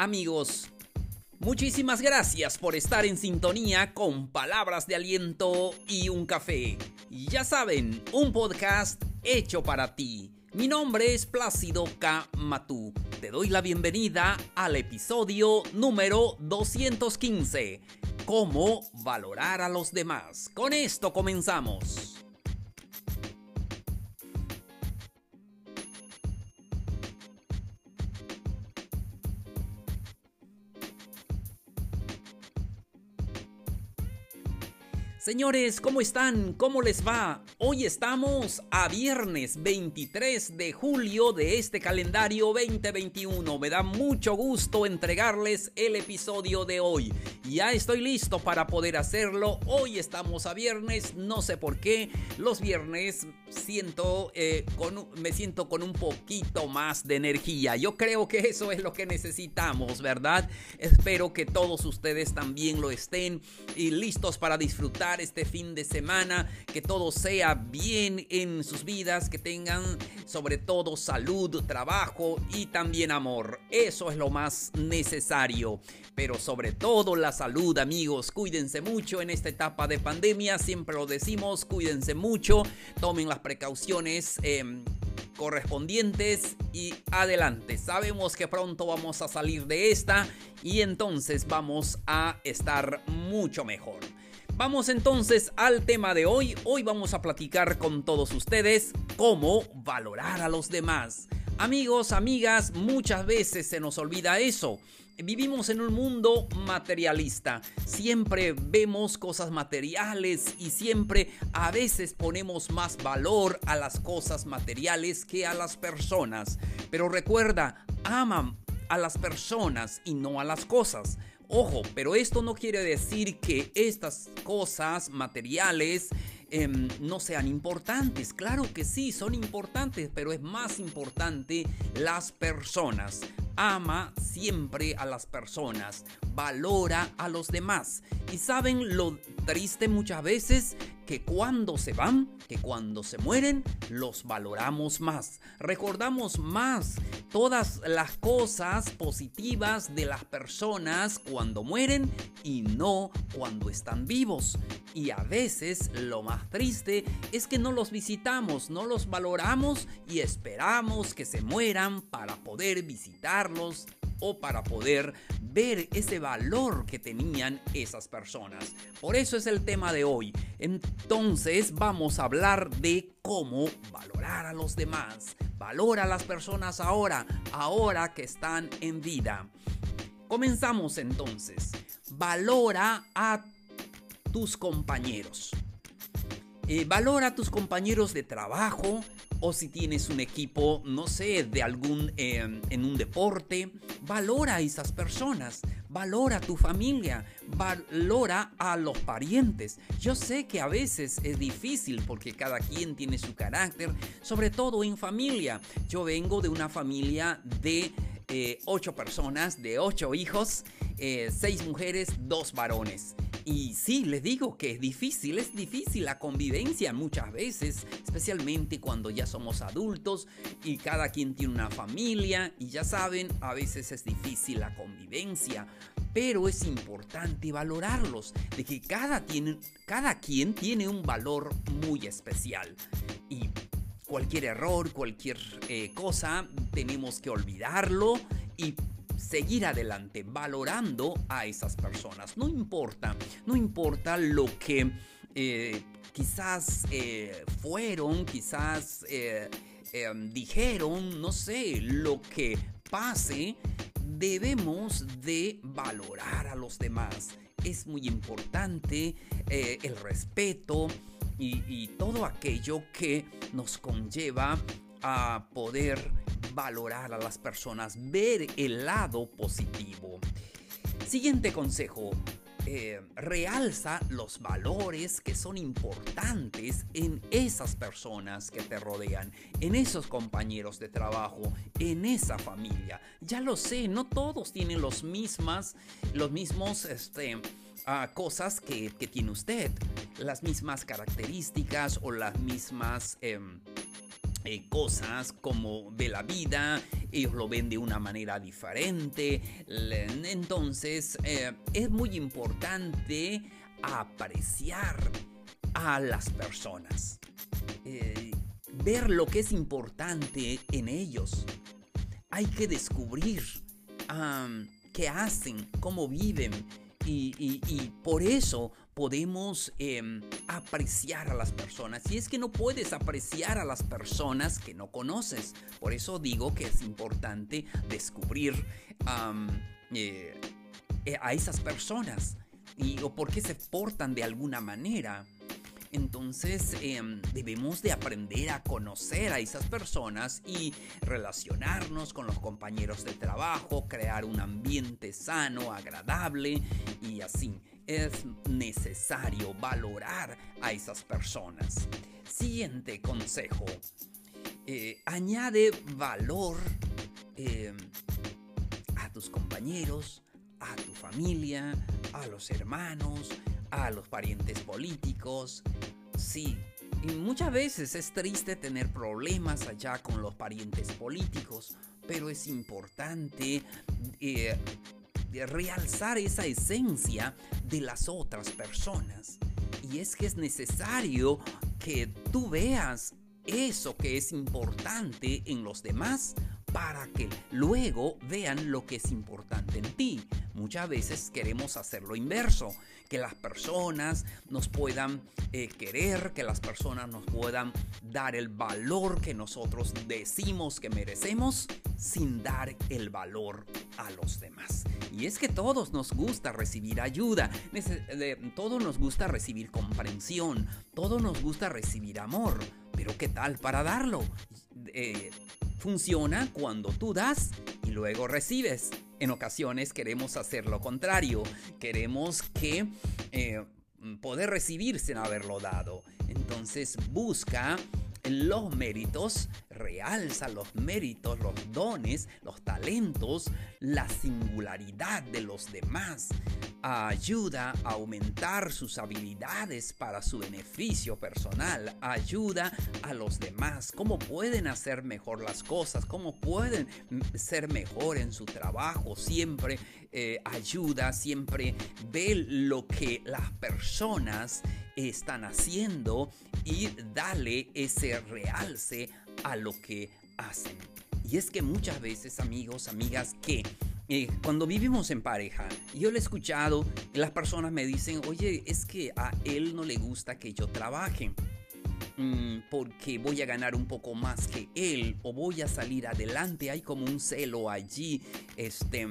Amigos, muchísimas gracias por estar en sintonía con palabras de aliento y un café. Ya saben, un podcast hecho para ti. Mi nombre es Plácido K. Matú. Te doy la bienvenida al episodio número 215. Cómo valorar a los demás. Con esto comenzamos. Señores, ¿cómo están? ¿Cómo les va? Hoy estamos a viernes 23 de julio de este calendario 2021. Me da mucho gusto entregarles el episodio de hoy. Ya estoy listo para poder hacerlo. Hoy estamos a viernes, no sé por qué. Los viernes siento, eh, con, me siento con un poquito más de energía. Yo creo que eso es lo que necesitamos, ¿verdad? Espero que todos ustedes también lo estén y listos para disfrutar este fin de semana, que todo sea bien en sus vidas, que tengan sobre todo salud, trabajo y también amor. Eso es lo más necesario. Pero sobre todo la salud, amigos. Cuídense mucho en esta etapa de pandemia. Siempre lo decimos, cuídense mucho. Tomen las precauciones. Em, correspondientes y adelante. Sabemos que pronto vamos a salir de esta y entonces vamos a estar mucho mejor. Vamos entonces al tema de hoy. Hoy vamos a platicar con todos ustedes cómo valorar a los demás. Amigos, amigas, muchas veces se nos olvida eso. Vivimos en un mundo materialista. Siempre vemos cosas materiales y siempre a veces ponemos más valor a las cosas materiales que a las personas. Pero recuerda, aman a las personas y no a las cosas. Ojo, pero esto no quiere decir que estas cosas materiales em, no sean importantes. Claro que sí, son importantes, pero es más importante las personas. Ama siempre a las personas, valora a los demás. Y saben lo triste muchas veces que cuando se van, que cuando se mueren, los valoramos más. Recordamos más todas las cosas positivas de las personas cuando mueren y no cuando están vivos. Y a veces lo más triste es que no los visitamos, no los valoramos y esperamos que se mueran para poder visitarlos o para poder ver ese valor que tenían esas personas. Por eso es el tema de hoy. Entonces vamos a hablar de cómo valorar a los demás. Valora a las personas ahora, ahora que están en vida. Comenzamos entonces. Valora a tus compañeros. Eh, valora a tus compañeros de trabajo o si tienes un equipo, no sé, de algún em, en un deporte, valora a esas personas, valora a tu familia, valora a los parientes. Yo sé que a veces es difícil porque cada quien tiene su carácter, sobre todo en familia. Yo vengo de una familia de eh, ocho personas, de ocho hijos, eh, seis mujeres, dos varones. Y sí, les digo que es difícil, es difícil la convivencia muchas veces, especialmente cuando ya somos adultos y cada quien tiene una familia y ya saben, a veces es difícil la convivencia, pero es importante valorarlos, de que cada, tiene, cada quien tiene un valor muy especial. Y cualquier error, cualquier eh, cosa, tenemos que olvidarlo y seguir adelante valorando a esas personas. No importa, no importa lo que eh, quizás eh, fueron, quizás eh, em, dijeron, no sé, lo que pase, debemos de valorar a los demás. Es muy importante el respeto y todo aquello que nos conlleva a poder valorar a las personas, ver el lado positivo. Siguiente consejo. Eh, realza los valores que son importantes en esas personas que te rodean, en esos compañeros de trabajo, en esa familia. Ya lo sé, no todos tienen los mismas, los mismos, este, ah, cosas que, tiene usted, las mismas características o las mismas... Em, eh, cosas como ve la vida, ellos lo ven de una manera diferente. Entonces eh, es muy importante apreciar a las personas. Eh, ver lo que es importante en ellos. Hay que descubrir qué hacen, cómo viven. Y, por eso podemos em, apreciar a las personas. Y es que no puedes apreciar a las personas que no conoces. Por eso digo que es importante descubrir eh, eh, a esas personas y o por qué se portan de alguna manera. Entonces em, debemos de aprender a conocer a esas personas y relacionarnos con los compañeros de trabajo, crear un ambiente sano, agradable y así. Es necesario valorar a esas personas. Siguiente consejo. Eh, añade valor em, a tus compañeros, a tu familia, a los hermanos, a los parientes políticos. Sí, y muchas veces es triste tener problemas allá con los parientes políticos, pero es importante eh, realzar esa esencia de las otras personas. Y es que es necesario que tú veas eso que es importante en los demás para que luego vean lo que es importante en ti. Muchas veces queremos hacer lo inverso, que las personas nos puedan eh, querer, que las personas nos puedan dar el valor que nosotros decimos que merecemos sin dar el valor a los demás. Y es que todos nos gusta recibir ayuda, todos nos gusta recibir comprensión, todos nos gusta recibir amor, pero ¿qué tal para darlo? Eh, funciona cuando tú das y luego recibes. En ocasiones queremos hacer lo contrario. Queremos que eh, poder recibir sin haberlo dado. Entonces busca los méritos, realza los méritos, los dones, los talentos, la singularidad de los demás. Ayuda a aumentar sus habilidades para su beneficio personal. Ayuda a los demás. Cómo pueden hacer mejor las cosas. Cómo pueden ser mejor en su trabajo. Siempre eh, ayuda. Siempre ve lo que las personas están haciendo y dale ese realce a lo que hacen. Y es que muchas veces, amigos, amigas, que eh, cuando vivimos en pareja, yo lo he escuchado, las personas me dicen, oye, es que a él no le gusta que yo trabaje. Mm, porque voy a ganar un poco más que él o voy a salir adelante. Hay como un celo allí, este,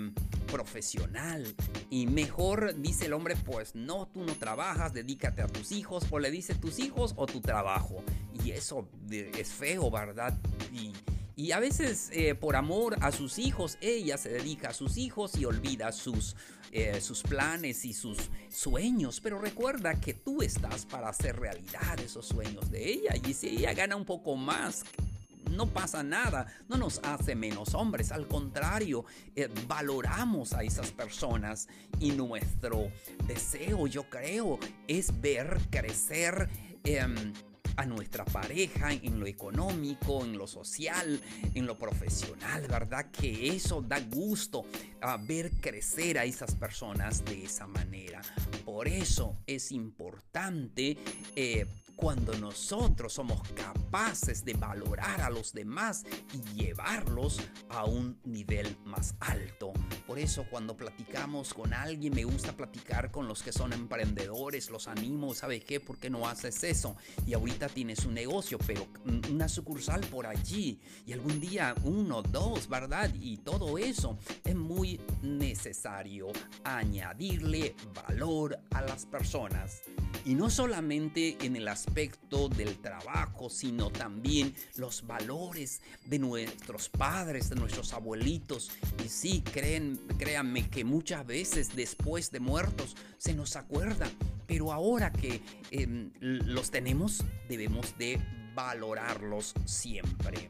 profesional. Y mejor dice el hombre, pues no, tú no trabajas, dedícate a tus hijos. O le dice tus hijos o tu trabajo. Eso es feo, ¿verdad? Y, y a veces eh, por amor a sus hijos, ella se dedica a sus hijos y olvida sus, eh, sus planes y sus sueños. Pero recuerda que tú estás para hacer realidad esos sueños de ella. Y si ella gana un poco más no pasa nada, no nos hace menos hombres, al contrario, eh, valoramos a esas personas y nuestro deseo, yo creo, es ver crecer. Em, a nuestra pareja en lo económico, en lo social, en lo profesional, ¿verdad? Que eso da gusto a ver crecer a esas personas de esa manera. Por eso es importante eh, cuando nosotros somos capaces de valorar a los demás y llevarlos a un nivel más alto. Por eso cuando platicamos con alguien, me gusta platicar con los que son emprendedores, los animo, ¿sabe qué? ¿Por qué no haces eso? Y ahorita tienes un negocio, pero una sucursal por allí y algún día uno, dos, ¿verdad? Y todo eso es muy necesario añadirle valor a las personas. Y no solamente en el aspecto del trabajo, sino también los valores de nuestros padres, de nuestros abuelitos. Y sí, creen, créanme que muchas veces después de muertos se nos acuerda. Pero ahora que em, los tenemos, debemos de valorarlos siempre.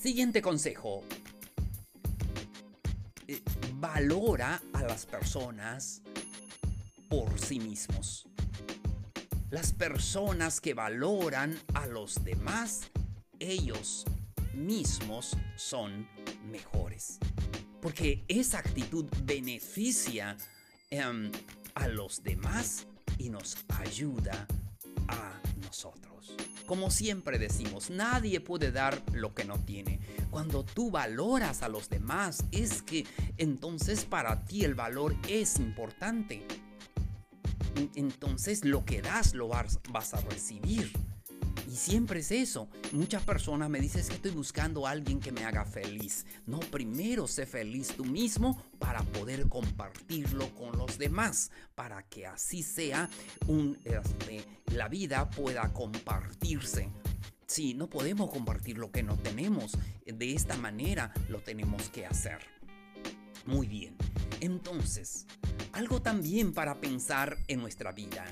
Siguiente consejo. Eh, valora a las personas por sí mismos. Las personas que valoran a los demás, ellos mismos son mejores. Porque esa actitud beneficia em, a los demás y nos ayuda a nosotros. Como siempre decimos, nadie puede dar lo que no tiene. Cuando tú valoras a los demás, es que entonces para ti el valor es importante. Entonces lo que das lo vas, a recibir. Y siempre es eso. Muchas personas me dicen que estoy buscando a alguien que me haga feliz. No, primero sé feliz tú mismo para poder compartirlo con los demás. Para que así sea, un, este, la vida pueda compartirse. Sí, no podemos compartir lo que no tenemos. De esta manera lo tenemos que hacer. Muy bien. Entonces, algo también para pensar en nuestra vida.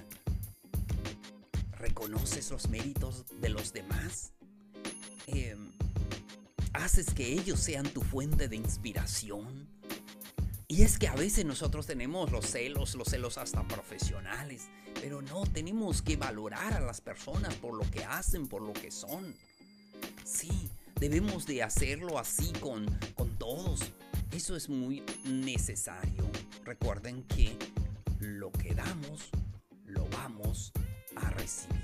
¿Reconoces los méritos de los demás? Em, ¿Haces que ellos sean tu fuente de inspiración? Y es que a veces nosotros tenemos los celos, los celos hasta profesionales, pero no, tenemos que valorar a las personas por lo que hacen, por lo que son. Sí, debemos de hacerlo así con, con todos. Eso es muy necesario. Recuerden que lo que damos, lo vamos recibir.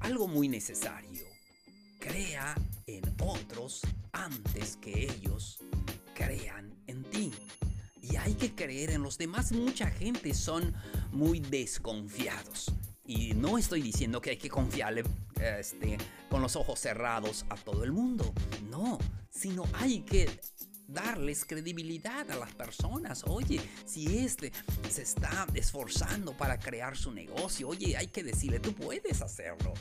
Algo muy necesario. Crea en otros antes que ellos crean en ti. Y hay que creer en los demás. Mucha gente son muy desconfiados. Y no estoy diciendo que hay que confiarle este, con los ojos cerrados a todo el mundo. No, sino hay que darles credibilidad a las personas. Oye, si este se está esforzando para crear su negocio, oye, hay que decirle, tú puedes hacerlo.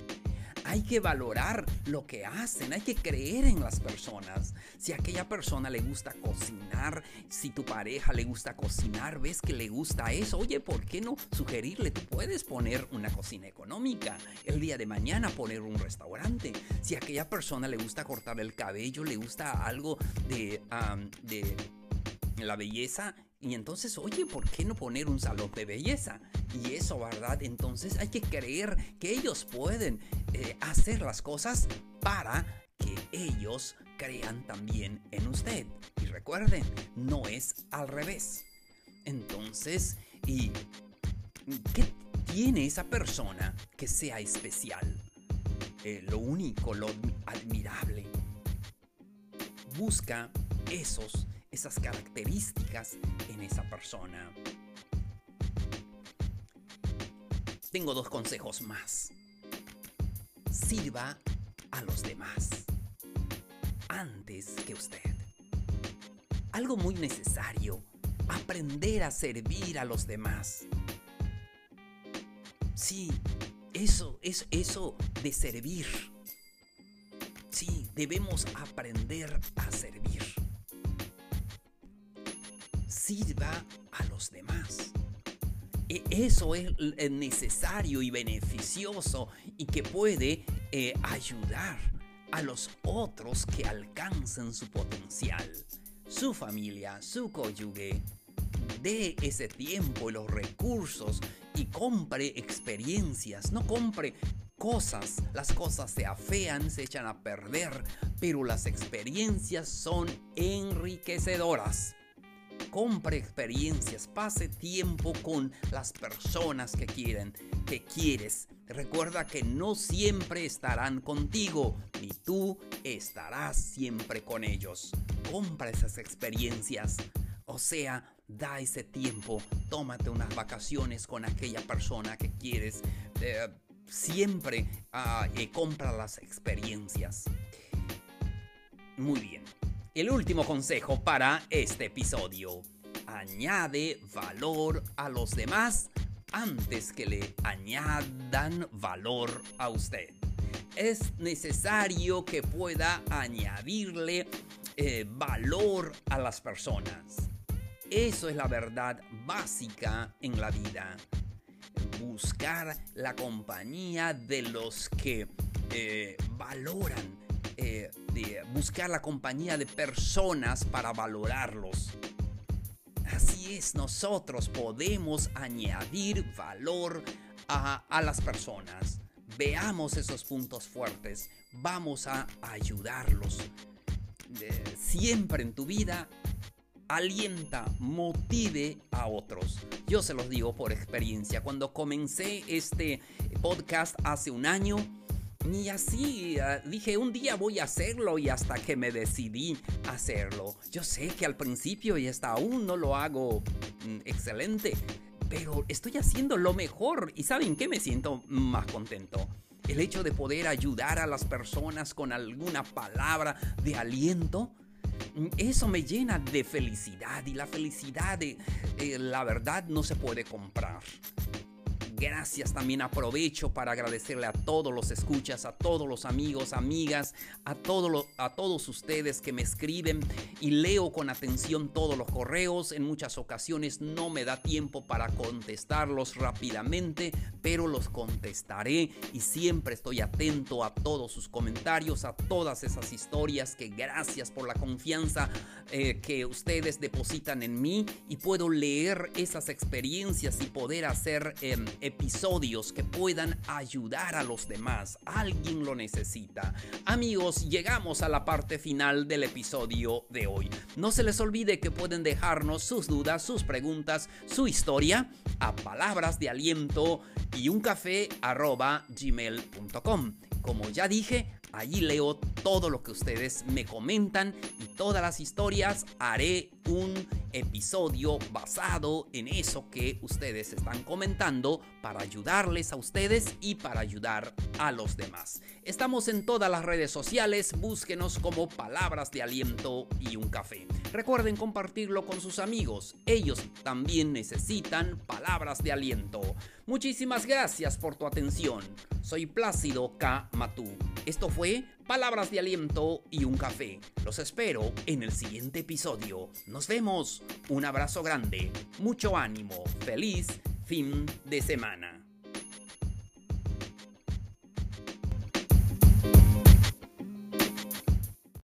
Hay que valorar lo que hacen, hay que creer en las personas. Si a aquella persona le gusta cocinar, si tu pareja le gusta cocinar, ves que le gusta eso, oye, ¿por qué no sugerirle? Tú puedes poner una cocina económica, el día de mañana poner un restaurante. Si a aquella persona le gusta cortar el cabello, le gusta algo de, de la belleza, y entonces, oye, ¿por qué no poner un salón de belleza? Y eso, ¿verdad? Entonces hay que creer que ellos pueden eh, hacer las cosas para que ellos crean también en usted. Y recuerden, no es al revés. Entonces, ¿y qué tiene esa persona que sea especial? Eh, lo único, lo admirable. Busca esos esas características en esa persona. Tengo dos consejos más. Sirva a los demás antes que usted. Algo muy necesario, aprender a servir a los demás. Sí, eso es eso de servir. Sí, debemos aprender a servir sirva a los demás. E, eso es necesario y beneficioso y que puede eh, ayudar a los otros que alcancen su potencial, su familia, su cónyuge. De ese tiempo y los recursos y compre experiencias, no compre cosas. Las cosas se afean, se echan a perder, pero las experiencias son enriquecedoras compre experiencias, pase tiempo con las personas que quieren, que quieres. Recuerda que no siempre estarán contigo, ni tú estarás siempre con ellos. Compra esas experiencias. O sea, da ese tiempo, tómate unas vacaciones con aquella persona que quieres. Eh, siempre ah, compra las experiencias. Muy bien. El último consejo para este episodio. Añade valor a los demás antes que le añadan valor a usted. Es necesario que pueda añadirle eh, valor a las personas. Eso es la verdad básica en la vida. Buscar la compañía de los que eh, valoran eh, de buscar la compañía de personas para valorarlos. Así es, nosotros podemos añadir valor a, a las personas. veamos esos puntos fuertes, vamos a ayudarlos. siempre en tu vida alienta, motive a otros. Yo se los digo por experiencia. Cuando comencé este podcast hace un año, ni así ah, dije un día voy a hacerlo y hasta que me decidí hacerlo. Yo sé que al principio y hasta aún no lo hago mm, excelente, pero estoy haciendo lo mejor y ¿saben qué me siento más contento? El hecho de poder ayudar a las personas con alguna palabra de aliento eso me llena de felicidad y la felicidad, de, eh, la verdad, no se puede comprar gracias. También aprovecho para agradecerle a todos los escuchas, a todos los amigos, amigas, a, a todos ustedes que me escriben y leo con atención todos los correos. En muchas ocasiones no me da tiempo para contestarlos rápidamente, pero los contestaré y siempre estoy atento a todos sus comentarios, a todas esas historias que gracias por la confianza eh, que ustedes depositan en mí y puedo leer esas experiencias y poder hacer em, episodios que puedan ayudar a los demás. Alguien lo necesita. Amigos, llegamos a la parte final del episodio de hoy. No se les olvide que pueden dejarnos sus dudas, sus preguntas, su historia a palabras de aliento y un café gmail.com. Como ya dije, allí leo todo lo que ustedes me comentan y todas las historias haré un episodio basado en eso que ustedes están comentando para ayudarles a ustedes y para ayudar a los demás. Estamos en todas las redes sociales, búsquenos como palabras de aliento y un café. Recuerden compartirlo con sus amigos, ellos también necesitan palabras de aliento. Muchísimas gracias por tu atención. Soy Plácido K. Matú. Esto fue Palabras de Aliento y un Café. Los espero en el siguiente episodio. Nos vemos. Un abrazo grande, mucho ánimo, feliz fin de semana.